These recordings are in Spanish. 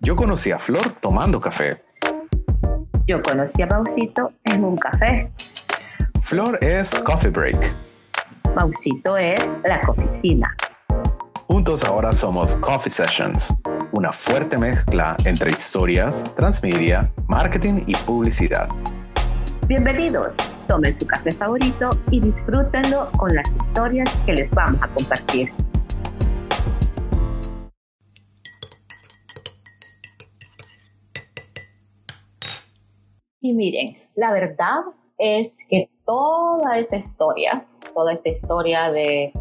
Yo conocí a Flor tomando café. Yo conocí a Mausito en un café. Flor es Coffee Break. Mausito es la oficina. Juntos ahora somos Coffee Sessions, una fuerte mezcla entre historias, transmedia, marketing y publicidad. Bienvenidos, tomen su café favorito y disfrútenlo con las historias que les vamos a compartir. Y miren, la verdad es que toda esta historia, toda esta historia de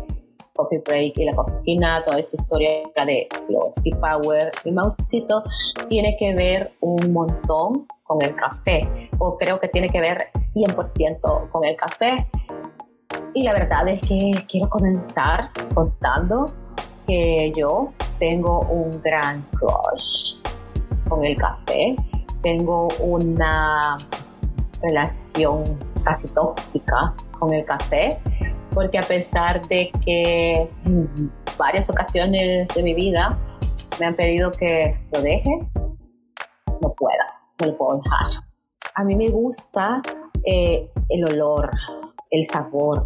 Coffee Break y la oficina, toda esta historia de Flossy Power y Mausito tiene que ver un montón con el café, o creo que tiene que ver 100% con el café. Y la verdad es que quiero comenzar contando que yo tengo un gran crush con el café tengo una relación casi tóxica con el café, porque a pesar de que en varias ocasiones de mi vida me han pedido que lo deje, no puedo, no lo puedo dejar. A mí me gusta eh, el olor, el sabor,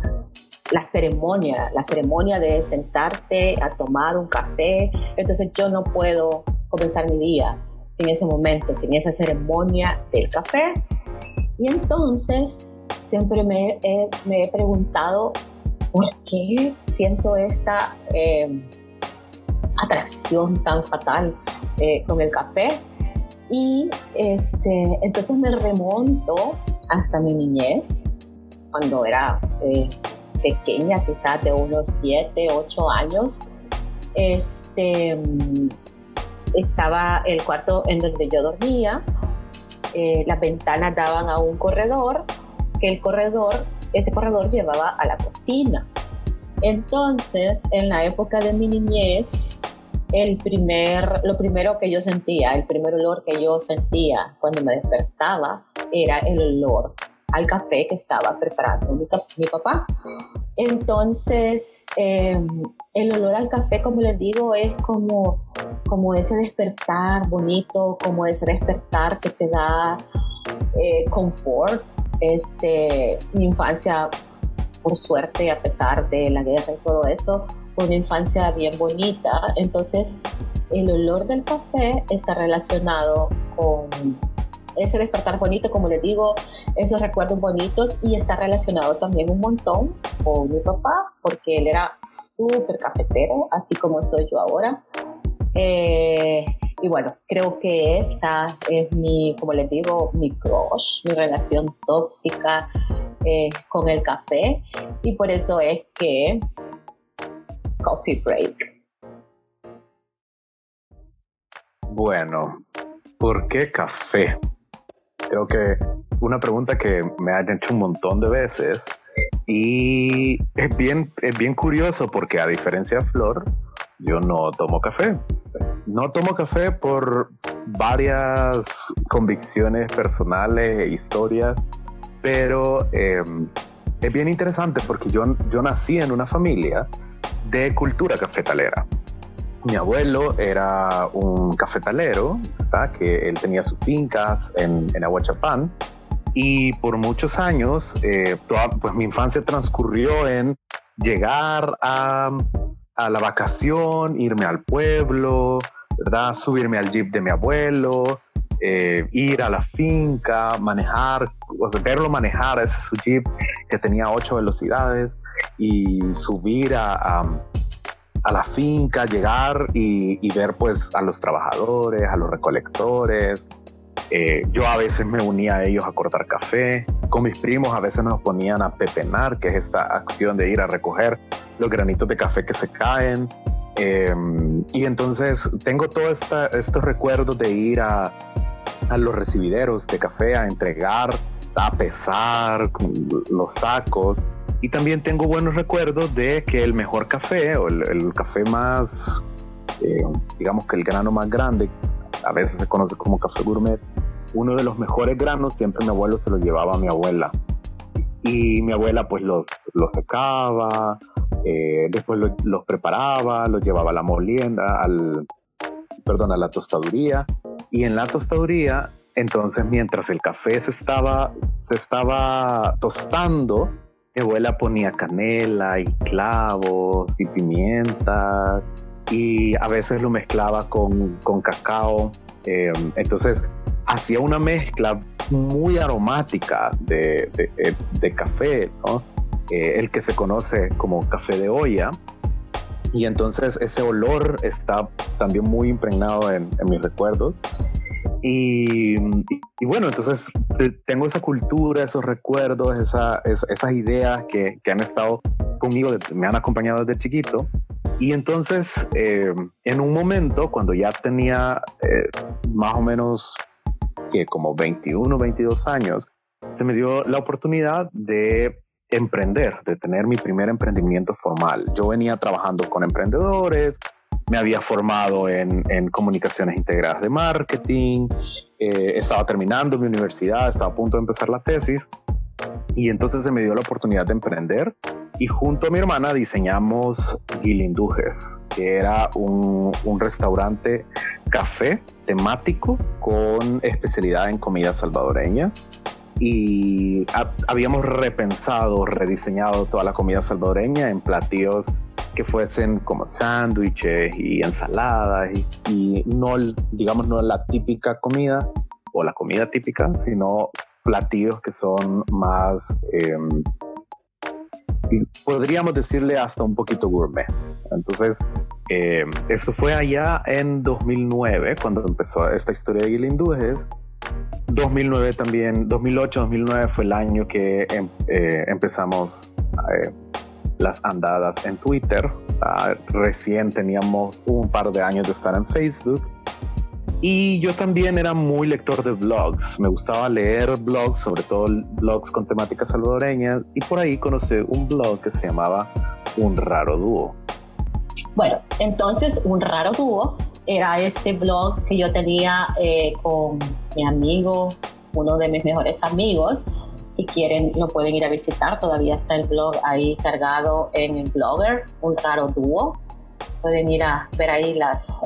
la ceremonia, la ceremonia de sentarse a tomar un café. Entonces yo no puedo comenzar mi día sin ese momento, sin esa ceremonia del café. Y entonces siempre me, he preguntado por qué siento esta em, atracción tan fatal eh, con el café. Y este, entonces me remonto hasta mi niñez, cuando era eh, pequeña, quizás de unos 7, 8 años. Este, estaba el cuarto en donde yo dormía, eh, las ventanas daban a un corredor, que el corredor, ese corredor llevaba a la cocina. Entonces, en la época de mi niñez, el primer, lo primero que yo sentía, el primer olor que yo sentía cuando me despertaba era el olor al café que estaba preparando mi, mi papá. Entonces, em, el olor al café, como les digo, es como, como ese despertar bonito, como ese despertar que te da eh, confort. Este, mi infancia, por suerte, a pesar de la guerra y todo eso, fue una infancia bien bonita. Entonces, el olor del café está relacionado con ese despertar bonito, como les digo, esos recuerdos bonitos y está relacionado también un montón con mi papá, porque él era súper cafetero, así como soy yo ahora. Eh, y bueno, creo que esa es mi, como les digo, mi crush, mi relación tóxica eh, con el café. Y por eso es que Coffee Break. Bueno, ¿por qué café? Creo que una pregunta que me han hecho un montón de veces y es bien, es bien curioso porque a diferencia de Flor, yo no tomo café. No tomo café por varias convicciones personales e historias, pero em, es bien interesante porque yo, yo nací en una familia de cultura cafetalera mi abuelo era un cafetalero, que él tenía sus fincas en, en Aguachapán y por muchos años, eh, pues mi infancia transcurrió en llegar a, la vacación, irme al pueblo, ¿verdad? subirme al jeep de mi abuelo, eh, ir a la finca, manejar, o sea, verlo manejar ese su jeep que tenía ocho velocidades y subir a la finca, llegar y, ver pues a los trabajadores, a los recolectores. Eh, yo a veces me unía a ellos a cortar café. Con mis primos a veces nos ponían a pepenar, que es esta acción de ir a recoger los granitos de café que se caen. Em, y entonces tengo todos estos recuerdos de ir a, a los recibideros de café a entregar, a pesar los sacos y también tengo buenos recuerdos de que el mejor café o el, café más, eh, digamos que el grano más grande, a veces se conoce como café gourmet, uno de los mejores granos siempre mi abuelo se lo llevaba a mi abuela. Y mi abuela pues los, los secaba, eh, después los, preparaba, los llevaba a la molienda, al, perdón, a la tostaduría. Y en la tostaduría, entonces mientras el café se estaba, se estaba tostando, mi abuela ponía canela y clavos y pimienta y a veces lo mezclaba con, con cacao. Eh, entonces hacía una mezcla muy aromática de, de, eh, café, ¿no? Eh, el que se conoce como café de olla. Y entonces ese olor está también muy impregnado en, en mis recuerdos. Y, y, bueno, entonces tengo esa cultura, esos recuerdos, esa, esas ideas que, que, han estado conmigo, me han acompañado desde chiquito. Y entonces, eh, en un momento, cuando ya tenía eh, más o menos que como 21, 22 años, se me dio la oportunidad de emprender, de tener mi primer emprendimiento formal. Yo venía trabajando con emprendedores, me había formado en, comunicaciones integradas de marketing, eh, estaba terminando mi universidad, estaba a punto de empezar la tesis y entonces se me dio la oportunidad de emprender y junto a mi hermana diseñamos Guilindujes, que era un restaurante café temático con especialidad en comida salvadoreña y habíamos repensado, rediseñado toda la comida salvadoreña en platillos que fuesen como sándwiches y ensaladas y, no, digamos, no la típica comida o la comida típica, sino platillos que son más, em, podríamos decirle hasta un poquito gourmet. Entonces, em, eso fue allá en 2009, cuando empezó esta historia de Guilindúes 2009 también, 2008-2009 fue el año que em, eh, empezamos eh, las andadas en Twitter. Ah, recién teníamos un par de años de estar en Facebook. Y yo también era muy lector de blogs. Me gustaba leer blogs, sobre todo blogs con temáticas salvadoreñas. Y por ahí conocí un blog que se llamaba Un Raro Dúo. Bueno, entonces Un Raro Dúo era este blog que yo tenía eh, con mi amigo, uno de mis mejores amigos. Si quieren, lo pueden ir a visitar. Todavía está el blog ahí cargado en el blogger, un raro dúo. Pueden ir a ver ahí las,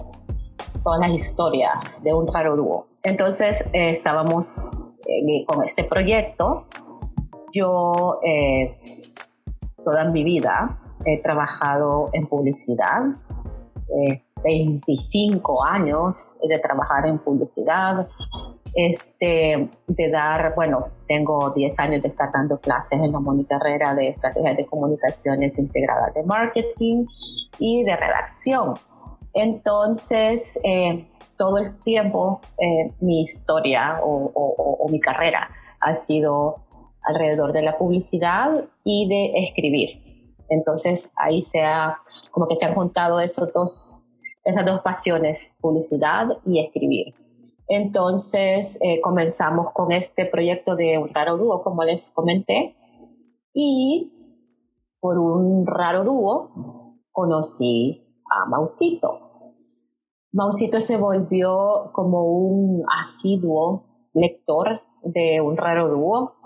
todas las historias de un raro dúo. Entonces, eh, estábamos eh, con este proyecto. Yo, toda mi vida, he trabajado en publicidad. 25 años de trabajar en publicidad, este, de dar, bueno, tengo 10 años de estar dando clases en la carrera de estrategias de comunicaciones integradas de marketing y de redacción. Entonces, eh, todo el tiempo eh, mi historia o, o, mi carrera ha sido alrededor de la publicidad y de escribir. Entonces, ahí se ha, como que se han juntado esos dos esas dos pasiones, publicidad y escribir. Entonces eh, comenzamos con este proyecto de un raro dúo, como les comenté, y por un raro dúo conocí a Mausito. Mausito se volvió como un asiduo lector de un raro dúo.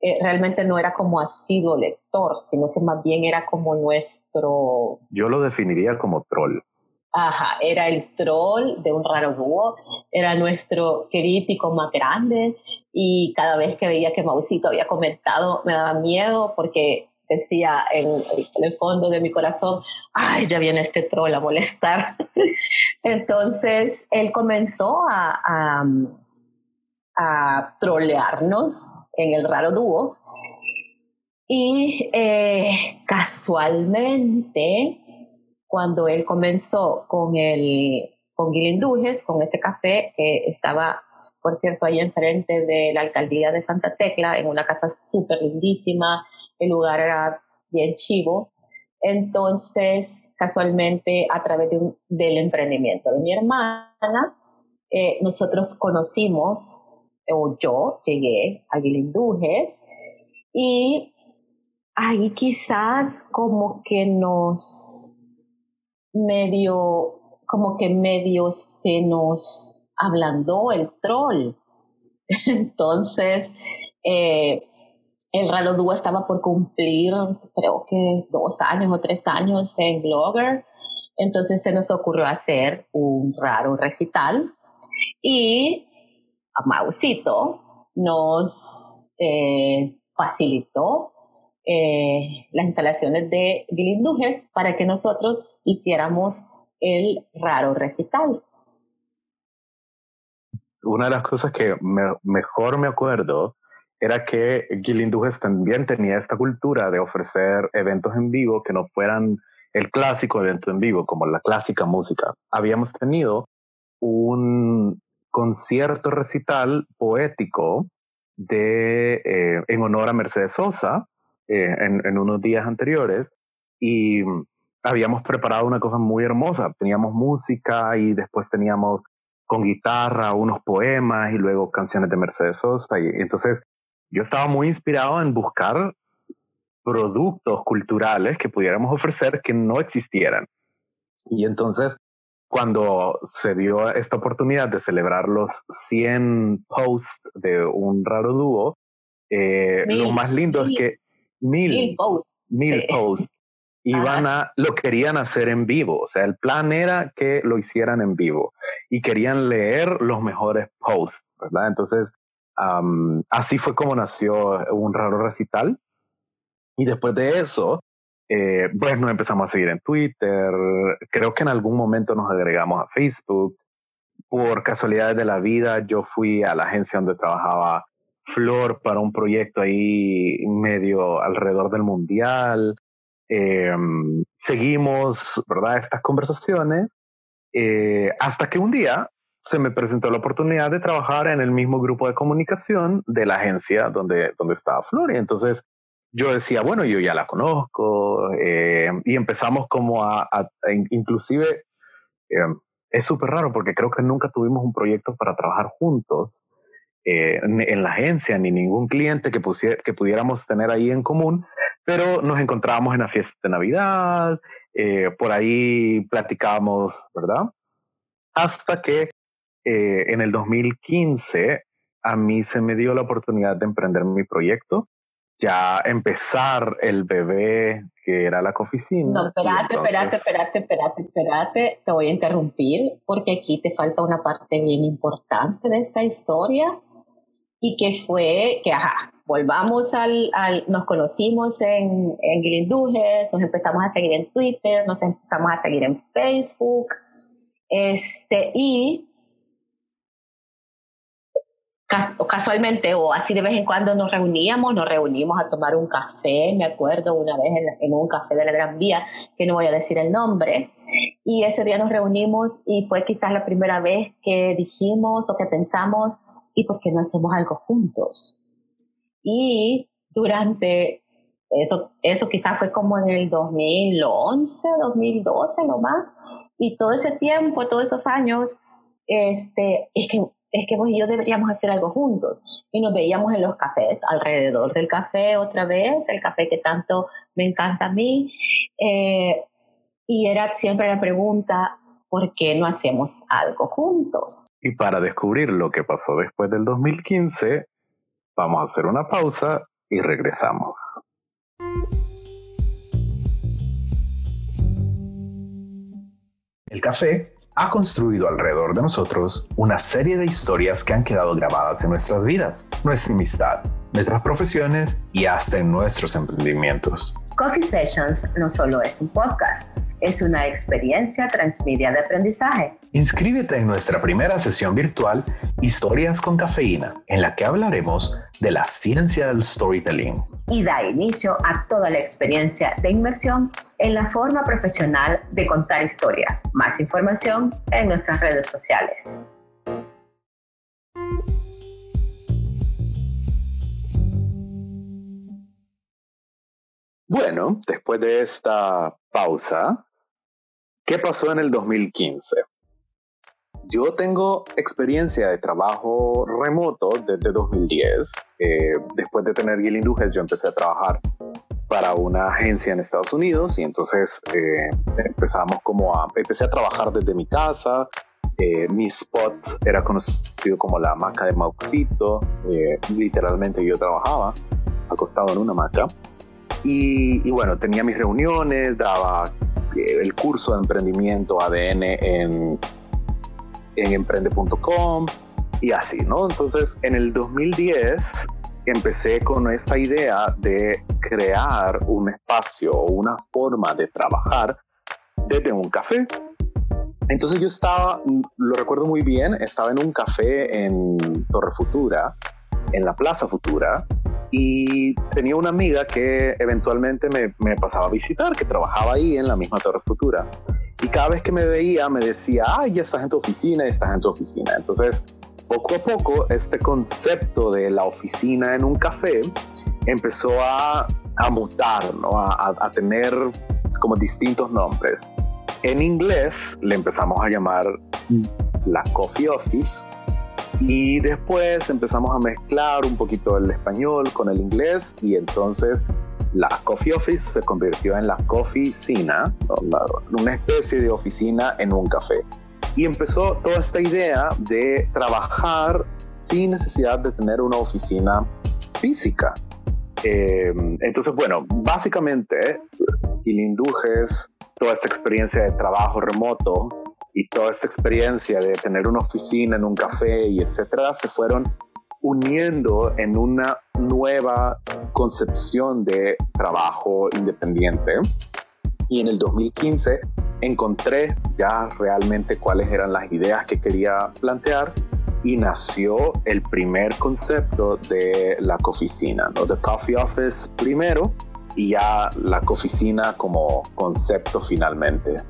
Eh, realmente no era como asiduo lector, sino que más bien era como nuestro... Yo lo definiría como troll. Ajá, era el troll de un raro búho, era nuestro crítico más grande y cada vez que veía que Mausito había comentado me daba miedo porque decía en, el fondo de mi corazón, ay, ya viene este troll a molestar. Entonces él comenzó a, a, trolearnos en el raro dúo y eh, casualmente cuando él comenzó con el con con este café que estaba, por cierto, ahí enfrente de la alcaldía de Santa Tecla, en una casa súper lindísima, el lugar era bien chivo. Entonces, casualmente, a través del emprendimiento de mi hermana, eh, nosotros conocimos, o yo llegué a Guilindujes, y ahí quizás como que nos medio, como que medio se nos ablandó el troll. Entonces, eh, el Ralo Dúo estaba por cumplir, creo que dos años o tres años en Blogger. Entonces se nos ocurrió hacer un raro recital y a Mausito nos eh, facilitó eh, las instalaciones de Guilindujes para que nosotros hiciéramos el raro recital. Una de las cosas que mejor me acuerdo era que Guilindujes también tenía esta cultura de ofrecer eventos en vivo que no fueran el clásico evento en vivo, como la clásica música. Habíamos tenido un concierto recital poético de, eh, en honor a Mercedes Sosa eh, en, en, unos días anteriores y habíamos preparado una cosa muy hermosa. Teníamos música y después teníamos con guitarra unos poemas y luego canciones de Mercedes Sosa. Y entonces yo estaba muy inspirado en buscar productos culturales que pudiéramos ofrecer que no existieran. Y entonces cuando se dio esta oportunidad de celebrar los 100 posts de un raro dúo, eh, lo más lindo es que mil, mil posts, mil posts iban a, lo querían hacer en vivo. O sea, el plan era que lo hicieran en vivo y querían leer los mejores posts, ¿verdad? Entonces, así fue como nació un raro recital. Y después de eso, eh, pues nos empezamos a seguir en Twitter, creo que en algún momento nos agregamos a Facebook. Por casualidades de la vida, yo fui a la agencia donde trabajaba Flor para un proyecto ahí medio alrededor del mundial. Em, seguimos, ¿verdad?, estas conversaciones, eh, hasta que un día se me presentó la oportunidad de trabajar en el mismo grupo de comunicación de la agencia donde, donde estaba Flor. Y entonces yo decía, bueno, yo ya la conozco, eh, y empezamos como a, inclusive, eh, es súper raro porque creo que nunca tuvimos un proyecto para trabajar juntos eh, en, la agencia, ni ningún cliente que, que pudiéramos tener ahí en común, pero nos encontrábamos en la fiesta de Navidad, por ahí platicábamos, ¿verdad? Hasta que en el 2015 a mí se me dio la oportunidad de emprender mi proyecto ya empezar el bebé que era la cofisina. No, espérate, espérate, espérate, espérate, espérate, te voy a interrumpir porque aquí te falta una parte bien importante de esta historia y que fue que, ajá, volvamos al, nos conocimos en, en Guilindujes, nos empezamos a seguir en Twitter, nos empezamos a seguir en Facebook, este, y casualmente o así de vez en cuando nos reuníamos, nos reunimos a tomar un café, me acuerdo una vez en, un café de la Gran Vía, que no voy a decir el nombre, y ese día nos reunimos y fue quizás la primera vez que dijimos o que pensamos, ¿y por qué no hacemos algo juntos? Y durante eso, eso quizás fue como en el 2011, 2012, lo más, y todo ese tiempo, todos esos años, este, es que es que vos y yo deberíamos hacer algo juntos. Y nos veíamos en los cafés, alrededor del café otra vez, el café que tanto me encanta a mí. Eh, y era siempre la pregunta, ¿por qué no hacemos algo juntos? Y para descubrir lo que pasó después del 2015, vamos a hacer una pausa y regresamos. El café ha construido alrededor de nosotros una serie de historias que han quedado grabadas en nuestras vidas, nuestra amistad, nuestras profesiones y hasta en nuestros emprendimientos. Coffee Sessions no solo es un podcast, es una experiencia transmedia de aprendizaje. Inscríbete en nuestra primera sesión virtual Historias con Cafeína, en la que hablaremos de la ciencia del storytelling. Y da inicio a toda la experiencia de inmersión en la forma profesional de contar historias. Más información en nuestras redes sociales. Bueno, después de esta pausa, ¿qué pasó en el 2015? Yo tengo experiencia de trabajo remoto desde 2010. Eh, después de tener Guilindujes, yo empecé a trabajar para una agencia en Estados Unidos y entonces eh, empezamos como a, empecé a trabajar desde mi casa. Eh, mi spot era conocido como la hamaca de Mauxito. literalmente yo trabajaba acostado en una hamaca. Y, y, bueno, tenía mis reuniones, daba el curso de emprendimiento ADN en, en emprende.com y así, ¿no? Entonces, en el 2010 empecé con esta idea de crear un espacio o una forma de trabajar desde un café. Entonces yo estaba, lo recuerdo muy bien, estaba en un café en Torre Futura, en la Plaza Futura, y tenía una amiga que eventualmente me, me, pasaba a visitar, que trabajaba ahí en la misma Torre Futura. Y cada vez que me veía me decía, ay, ya estás en tu oficina, ya estás en tu oficina. Entonces, poco a poco, este concepto de la oficina en un café empezó a, a mutar, ¿no? a, a tener como distintos nombres. En inglés le empezamos a llamar la Coffee Office y después empezamos a mezclar un poquito el español con el inglés y entonces la Coffee Office se convirtió en la Coffeecina, una especie de oficina en un café. Y empezó toda esta idea de trabajar sin necesidad de tener una oficina física. Eh, entonces, bueno, básicamente, Quilindujes, toda esta experiencia de trabajo remoto y toda esta experiencia de tener una oficina en un café y etcétera, se fueron uniendo en una nueva concepción de trabajo independiente. Y en el 2015 encontré ya realmente cuáles eran las ideas que quería plantear y nació el primer concepto de la cofficina, ¿no? The Coffee Office primero y ya la cofficina como concepto finalmente.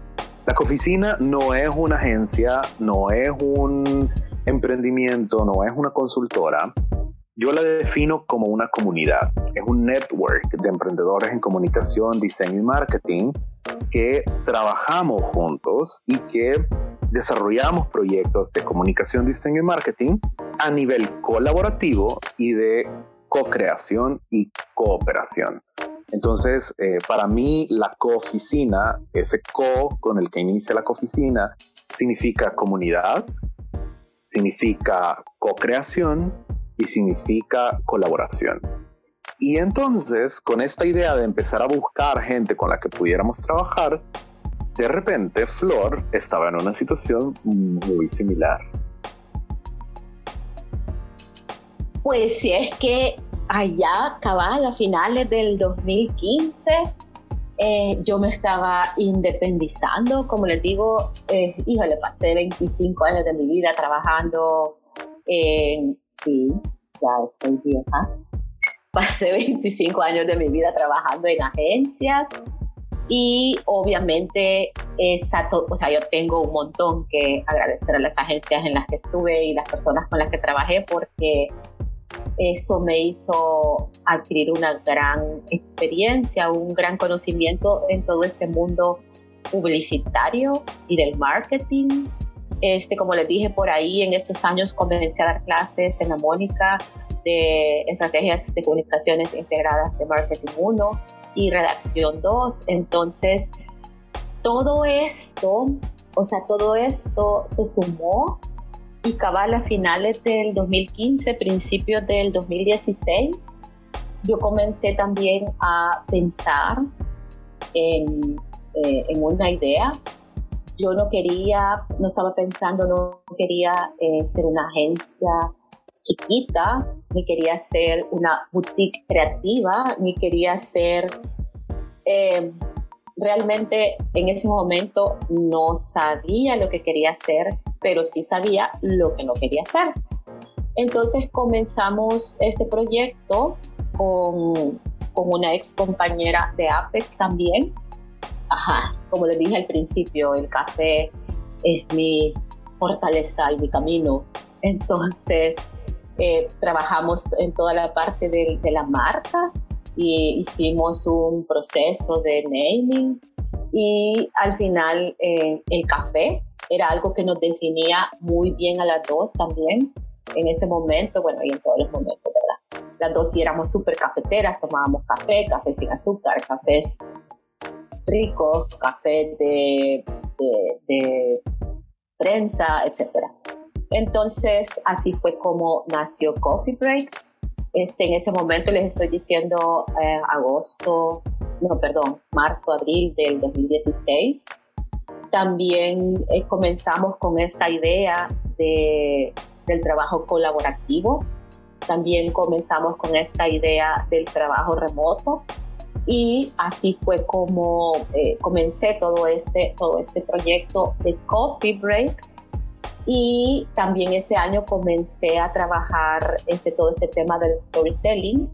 La cofficina no es una agencia, no es un emprendimiento, no es una consultora. Yo la defino como una comunidad. Es un network de emprendedores en comunicación, diseño y marketing que trabajamos juntos y que desarrollamos proyectos de comunicación, diseño y marketing a nivel colaborativo y de co-creación y cooperación. Entonces, eh, para mí, la cooficina, ese co con el que inicia la cooficina, significa comunidad, significa co-creación y significa colaboración. Y entonces, con esta idea de empezar a buscar gente con la que pudiéramos trabajar, de repente Flor estaba en una situación muy similar. Pues si es que allá, cabal, a finales del 2015, eh, yo me estaba independizando, como les digo, eh, híjole, pasé 25 años de mi vida trabajando en, sí, ya estoy vieja, pasé 25 años de mi vida trabajando en agencias y obviamente esa o sea, yo tengo un montón que agradecer a las agencias en las que estuve y las personas con las que trabajé porque eso me hizo adquirir una gran experiencia, un gran conocimiento en todo este mundo publicitario y del marketing. Este, como les dije por ahí, en estos años comencé a dar clases en la Mónica de estrategias de comunicaciones integradas de marketing 1 y redacción 2. Entonces, todo esto, o sea, todo esto se sumó y cabal a finales del 2015, principios del 2016, yo comencé también a pensar en, eh, en una idea. Yo no quería, no estaba pensando, no quería eh, ser una agencia chiquita, ni quería ser una boutique creativa, ni quería ser... Eh, realmente en ese momento no sabía lo que quería hacer, pero sí sabía lo que no quería hacer. Entonces comenzamos este proyecto con, con una ex compañera de Apex también. Ajá, como les dije al principio, el café es mi fortaleza y mi camino. Entonces, eh, trabajamos en toda la parte de, de, la marca y hicimos un proceso de naming y al final eh, el café era algo que nos definía muy bien a las dos también en ese momento, bueno, y en todos los momentos, ¿verdad? Las dos sí éramos súper cafeteras, tomábamos café, café sin azúcar, cafés ricos, café de, de, de prensa, etc. Entonces, así fue como nació Coffee Break. Este, en ese momento les estoy diciendo eh, agosto no, perdón, marzo, abril del 2016. También eh, comenzamos con esta idea de, del trabajo colaborativo. También comenzamos con esta idea del trabajo remoto. Y así fue como eh, comencé todo este, todo este proyecto de Coffee Break. Y también ese año comencé a trabajar este, todo este tema del storytelling.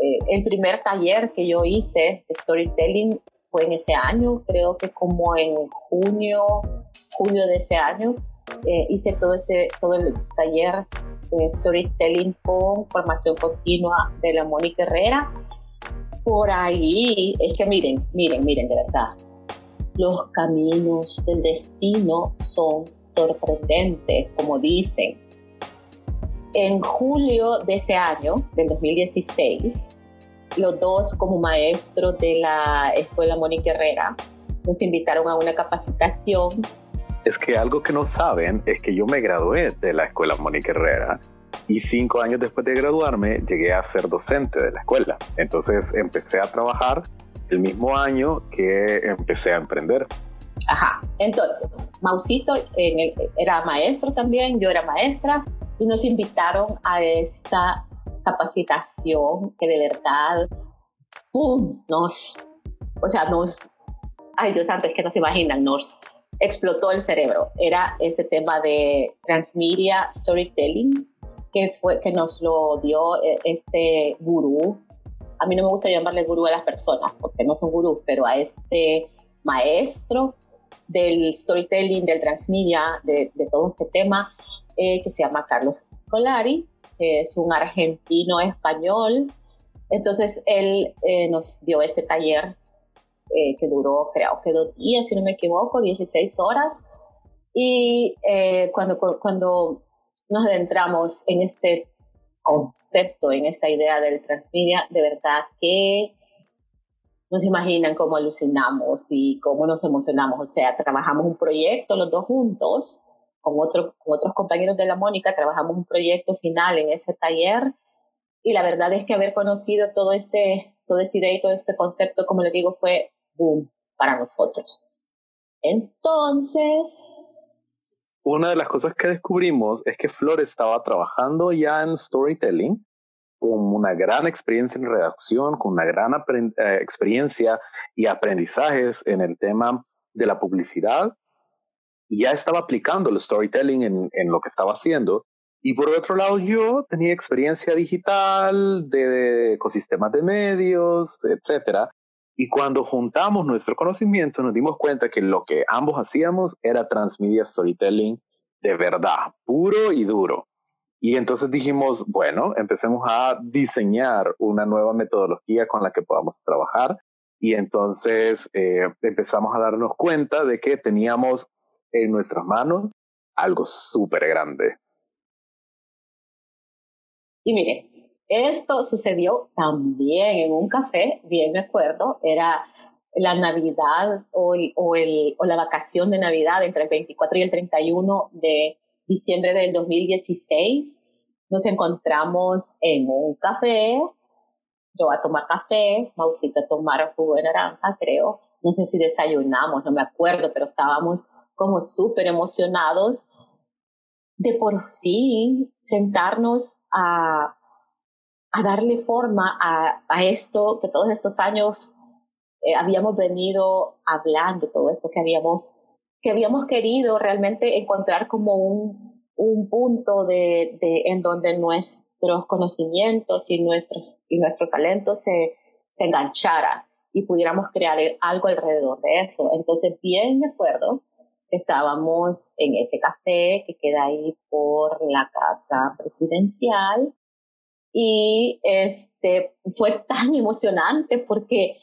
Eh, el primer taller que yo hice de storytelling fue en ese año, creo que como en junio, junio de ese año, eh, hice todo, este, todo el taller de storytelling con formación continua de la Mónica Herrera. Por ahí, es que miren, miren, miren, de verdad, los caminos del destino son sorprendentes, como dicen. En julio de ese año, del 2016, los dos como maestros de la Escuela Mónica Herrera nos invitaron a una capacitación. Es que algo que no saben es que yo me gradué de la Escuela Mónica Herrera y cinco años después de graduarme llegué a ser docente de la escuela. Entonces empecé a trabajar el mismo año que empecé a emprender. Ajá, entonces, Mausito era maestro también, yo era maestra y nos invitaron a esta capacitación que de verdad, ¡pum!, nos, o sea, nos, ay Dios antes que no se imaginan, nos explotó el cerebro. Era este tema de transmedia storytelling que fue que nos lo dio eh, este gurú. A mí no me gusta llamarle gurú a las personas porque no son gurús, pero a este maestro del storytelling, del transmedia, de, todo este tema, eh, que se llama Carlos Scolari, es un argentino español. Entonces él eh, nos dio este taller eh, que duró creo que dos días, si no me equivoco, 16 horas. Y cuando, cuando nos adentramos en este concepto, en esta idea del transmedia, de verdad que nos imaginan cómo alucinamos y cómo nos emocionamos. O sea, trabajamos un proyecto los dos juntos con, con otros compañeros de la Mónica, trabajamos un proyecto final en ese taller y la verdad es que haber conocido todo este, todo esta idea y todo este concepto, como les digo, fue boom para nosotros. Entonces... Una de las cosas que descubrimos es que Flor estaba trabajando ya en storytelling con una gran experiencia en redacción, con una gran eh, experiencia y aprendizajes en el tema de la publicidad ya estaba aplicando el storytelling en, en, lo que estaba haciendo. Y por otro lado, yo tenía experiencia digital, de, ecosistemas de medios, etcétera. Y cuando juntamos nuestro conocimiento, nos dimos cuenta que lo que ambos hacíamos era transmedia storytelling de verdad, puro y duro. Y entonces dijimos, bueno, empecemos a diseñar una nueva metodología con la que podamos trabajar. Y entonces eh, empezamos a darnos cuenta de que teníamos en nuestras manos algo súper grande. Y mire, esto sucedió también en un café, bien me acuerdo, era la Navidad o, el, o la vacación de Navidad entre el 24 y el 31 de diciembre del 2016. Nos encontramos en un café, yo a tomar café, Mausito a tomar jugo de naranja, creo, no sé si desayunamos, no me acuerdo, pero estábamos como súper emocionados de por fin sentarnos a, a darle forma a, a, esto que todos estos años eh, habíamos venido hablando, todo esto que habíamos, que habíamos querido realmente encontrar como un, un punto de, de, en donde nuestros conocimientos y nuestros, y nuestro talento se, se enganchara y pudiéramos crear algo alrededor de eso. Entonces, bien me acuerdo, estábamos en ese café que queda ahí por la casa presidencial y este fue tan emocionante porque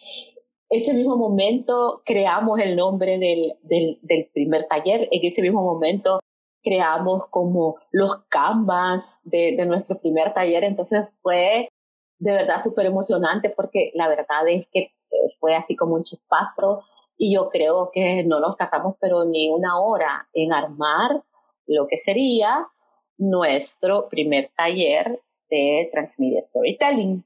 ese mismo momento creamos el nombre del, del, primer taller, en ese mismo momento creamos como los canvas de, nuestro primer taller, entonces fue de verdad súper emocionante porque la verdad es que fue así como un chispazo y yo creo que no nos tardamos pero ni una hora en armar lo que sería nuestro primer taller de Transmedia Storytelling.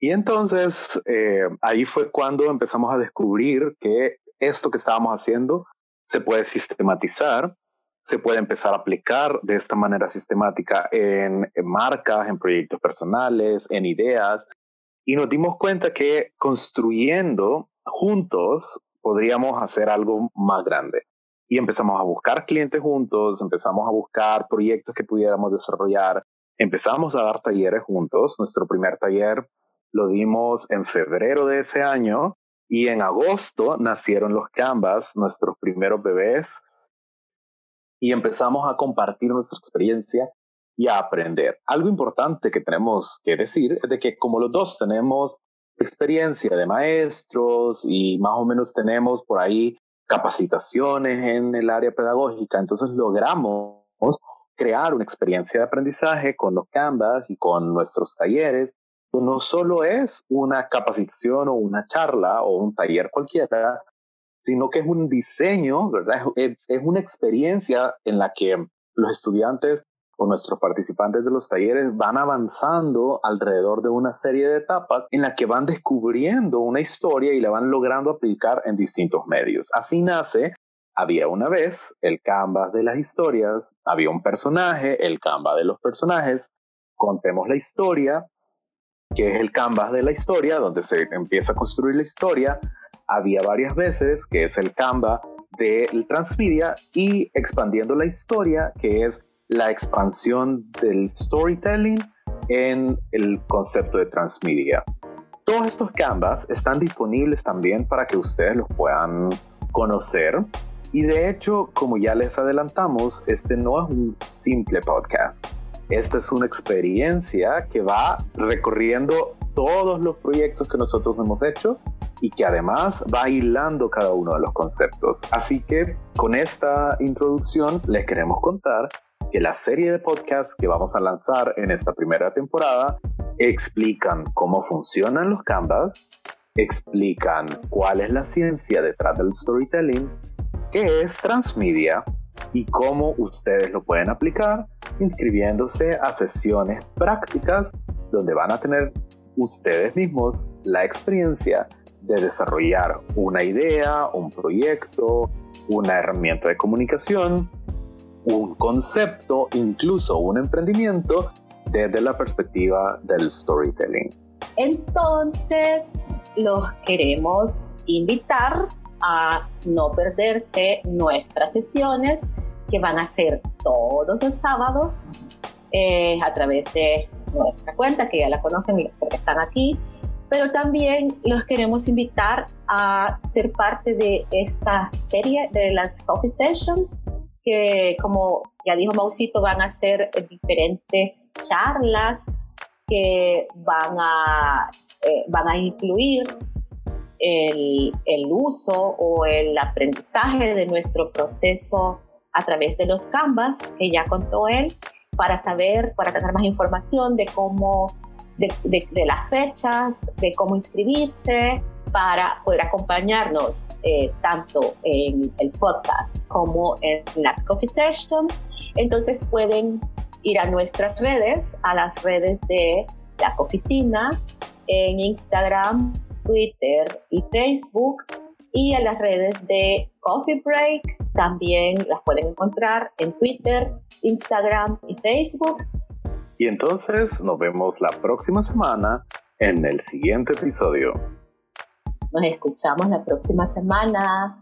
Y entonces eh, ahí fue cuando empezamos a descubrir que esto que estábamos haciendo se puede sistematizar, se puede empezar a aplicar de esta manera sistemática en, en marcas, en proyectos personales, en ideas. Y nos dimos cuenta que construyendo juntos podríamos hacer algo más grande. Y empezamos a buscar clientes juntos, empezamos a buscar proyectos que pudiéramos desarrollar, empezamos a dar talleres juntos. Nuestro primer taller lo dimos en febrero de ese año y en agosto nacieron los Canvas, nuestros primeros bebés, y empezamos a compartir nuestra experiencia y a aprender. Algo importante que tenemos que decir es de que como los dos tenemos experiencia de maestros y más o menos tenemos por ahí capacitaciones en el área pedagógica, entonces logramos crear una experiencia de aprendizaje con los Canvas y con nuestros talleres no solo es una capacitación o una charla o un taller cualquiera, sino que es un diseño, ¿verdad? Es, una experiencia en la que los estudiantes o nuestros participantes de los talleres van avanzando alrededor de una serie de etapas en la que van descubriendo una historia y la van logrando aplicar en distintos medios. Así nace había una vez el canvas de las historias, había un personaje, el canvas de los personajes, contemos la historia, que es el canvas de la historia, donde se empieza a construir la historia. Había varias veces, que es el canvas del transmedia, y expandiendo la historia, que es la expansión del storytelling en el concepto de transmedia. Todos estos canvas están disponibles también para que ustedes los puedan conocer. Y de hecho, como ya les adelantamos, este no es un simple podcast esta es una experiencia que va recorriendo todos los proyectos que nosotros hemos hecho y que además va hilando cada uno de los conceptos. Así que con esta introducción les queremos contar que la serie de podcasts que vamos a lanzar en esta primera temporada explican cómo funcionan los canvas, explican cuál es la ciencia detrás del storytelling, qué es transmedia y cómo ustedes lo pueden aplicar inscribiéndose a sesiones prácticas donde van a tener ustedes mismos la experiencia de desarrollar una idea, un proyecto, una herramienta de comunicación, un concepto, incluso un emprendimiento desde la perspectiva del storytelling. Entonces, los queremos invitar a no perderse nuestras sesiones que van a ser todos los sábados eh, a través de nuestra cuenta, que ya la conocen porque están aquí, pero también los queremos invitar a ser parte de esta serie de las Coffee Sessions, que como ya dijo Mausito, van a ser diferentes charlas que van a, eh, van a incluir el, uso o el aprendizaje de nuestro proceso a través de los canvas que ya contó él para saber, para tener más información de cómo, de, de, las fechas, de cómo inscribirse, para poder acompañarnos eh, tanto en el podcast como en las coffee sessions. Entonces pueden ir a nuestras redes, a las redes de la oficina, en Instagram, Twitter y Facebook y a las redes de Coffee Break. También las pueden encontrar en Twitter, Instagram y Facebook. Y entonces nos vemos la próxima semana en el siguiente episodio. Nos escuchamos la próxima semana.